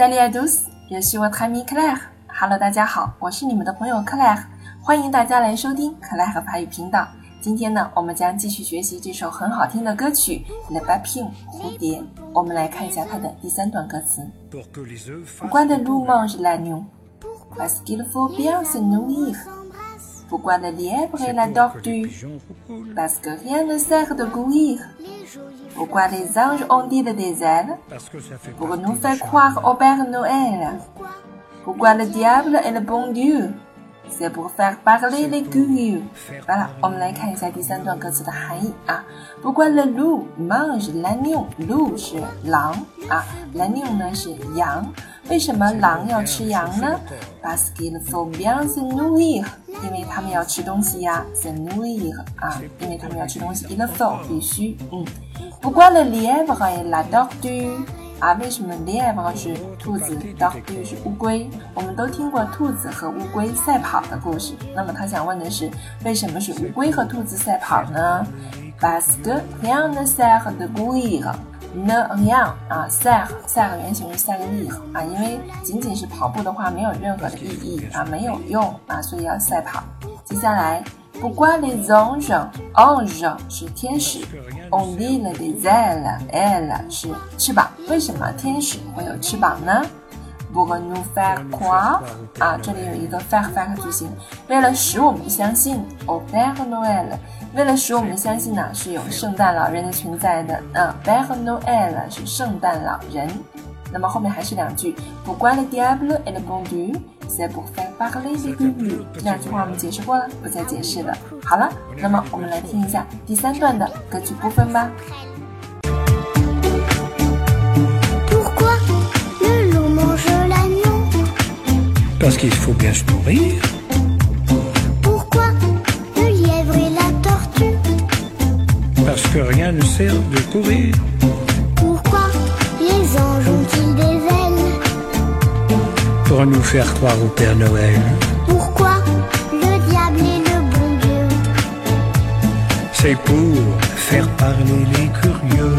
Salut à tous, je suis votre ami Claire. Hello，大家好，我是你们的朋友 Claire，欢迎大家来收听 Claire 法语频道。今天呢，我们将继续学习这首很好听的歌曲《Le Papillon》蝴蝶。我们来看一下它的第三段歌词：Pourquoi le loup mange l'agneau? Parce qu'il faut bien se nourrir. Pourquoi le lièvre et la tortue? Parce que rien ne sert de courir. Pourquoi les anges ont-ils des ailes? Pour nous faire croire au Père Noël. Pourquoi le diable est le bon Dieu? C'est pour faire parler les curieux。好了，我们来看一下第三段歌词的含义啊。Pourquoi le loup mange l'agneau？loup 是狼啊，l'agneau 呢是羊。为什么狼要吃羊呢？Parce qu'il faut bien se nourrir，因为 他们要吃东西呀 send me a 啊因为他们要吃东西一个 so 必须。嗯。不惯了 live a la dog do 啊为什么 live a 是兔子？doctor 是乌龟。我们都听过兔子和乌龟赛跑的故事。那么他想问的是为什么是乌龟和兔子赛跑呢？Ba sth niang ne sah de guli guli ng ng yàng 啊 sah sah 原型是 sah lee 啊因为仅仅是跑步的话没有任何的意义啊没有用啊所以要赛跑。接下来。不管 les anges，ange 是天使，on dit les ailes，ailes 是翅膀。为什么天使会有翅膀呢？Pour nous faire croire，啊，这里有一个 fair fair 句型，为了使我们相信，au Père Noël，为了使我们相信呢是有圣诞老人的存在的。嗯，Père Noël 是圣诞老人。那么后面还是两句，Pour le diable et le bon Dieu。C'est pour faire parler les curieux。这两句话我们解释过了，不再解释了。好了，那么我们来听一下第三段的歌曲部分吧。Pourquoi le loup mange l'agneau Parce qu'il faut bien se nourrir. Pourquoi le lièvre et la tortue Parce que rien ne sert de courir. Pour nous faire croire au Père Noël. Pourquoi le diable est le bon Dieu? C'est pour faire parler les curieux.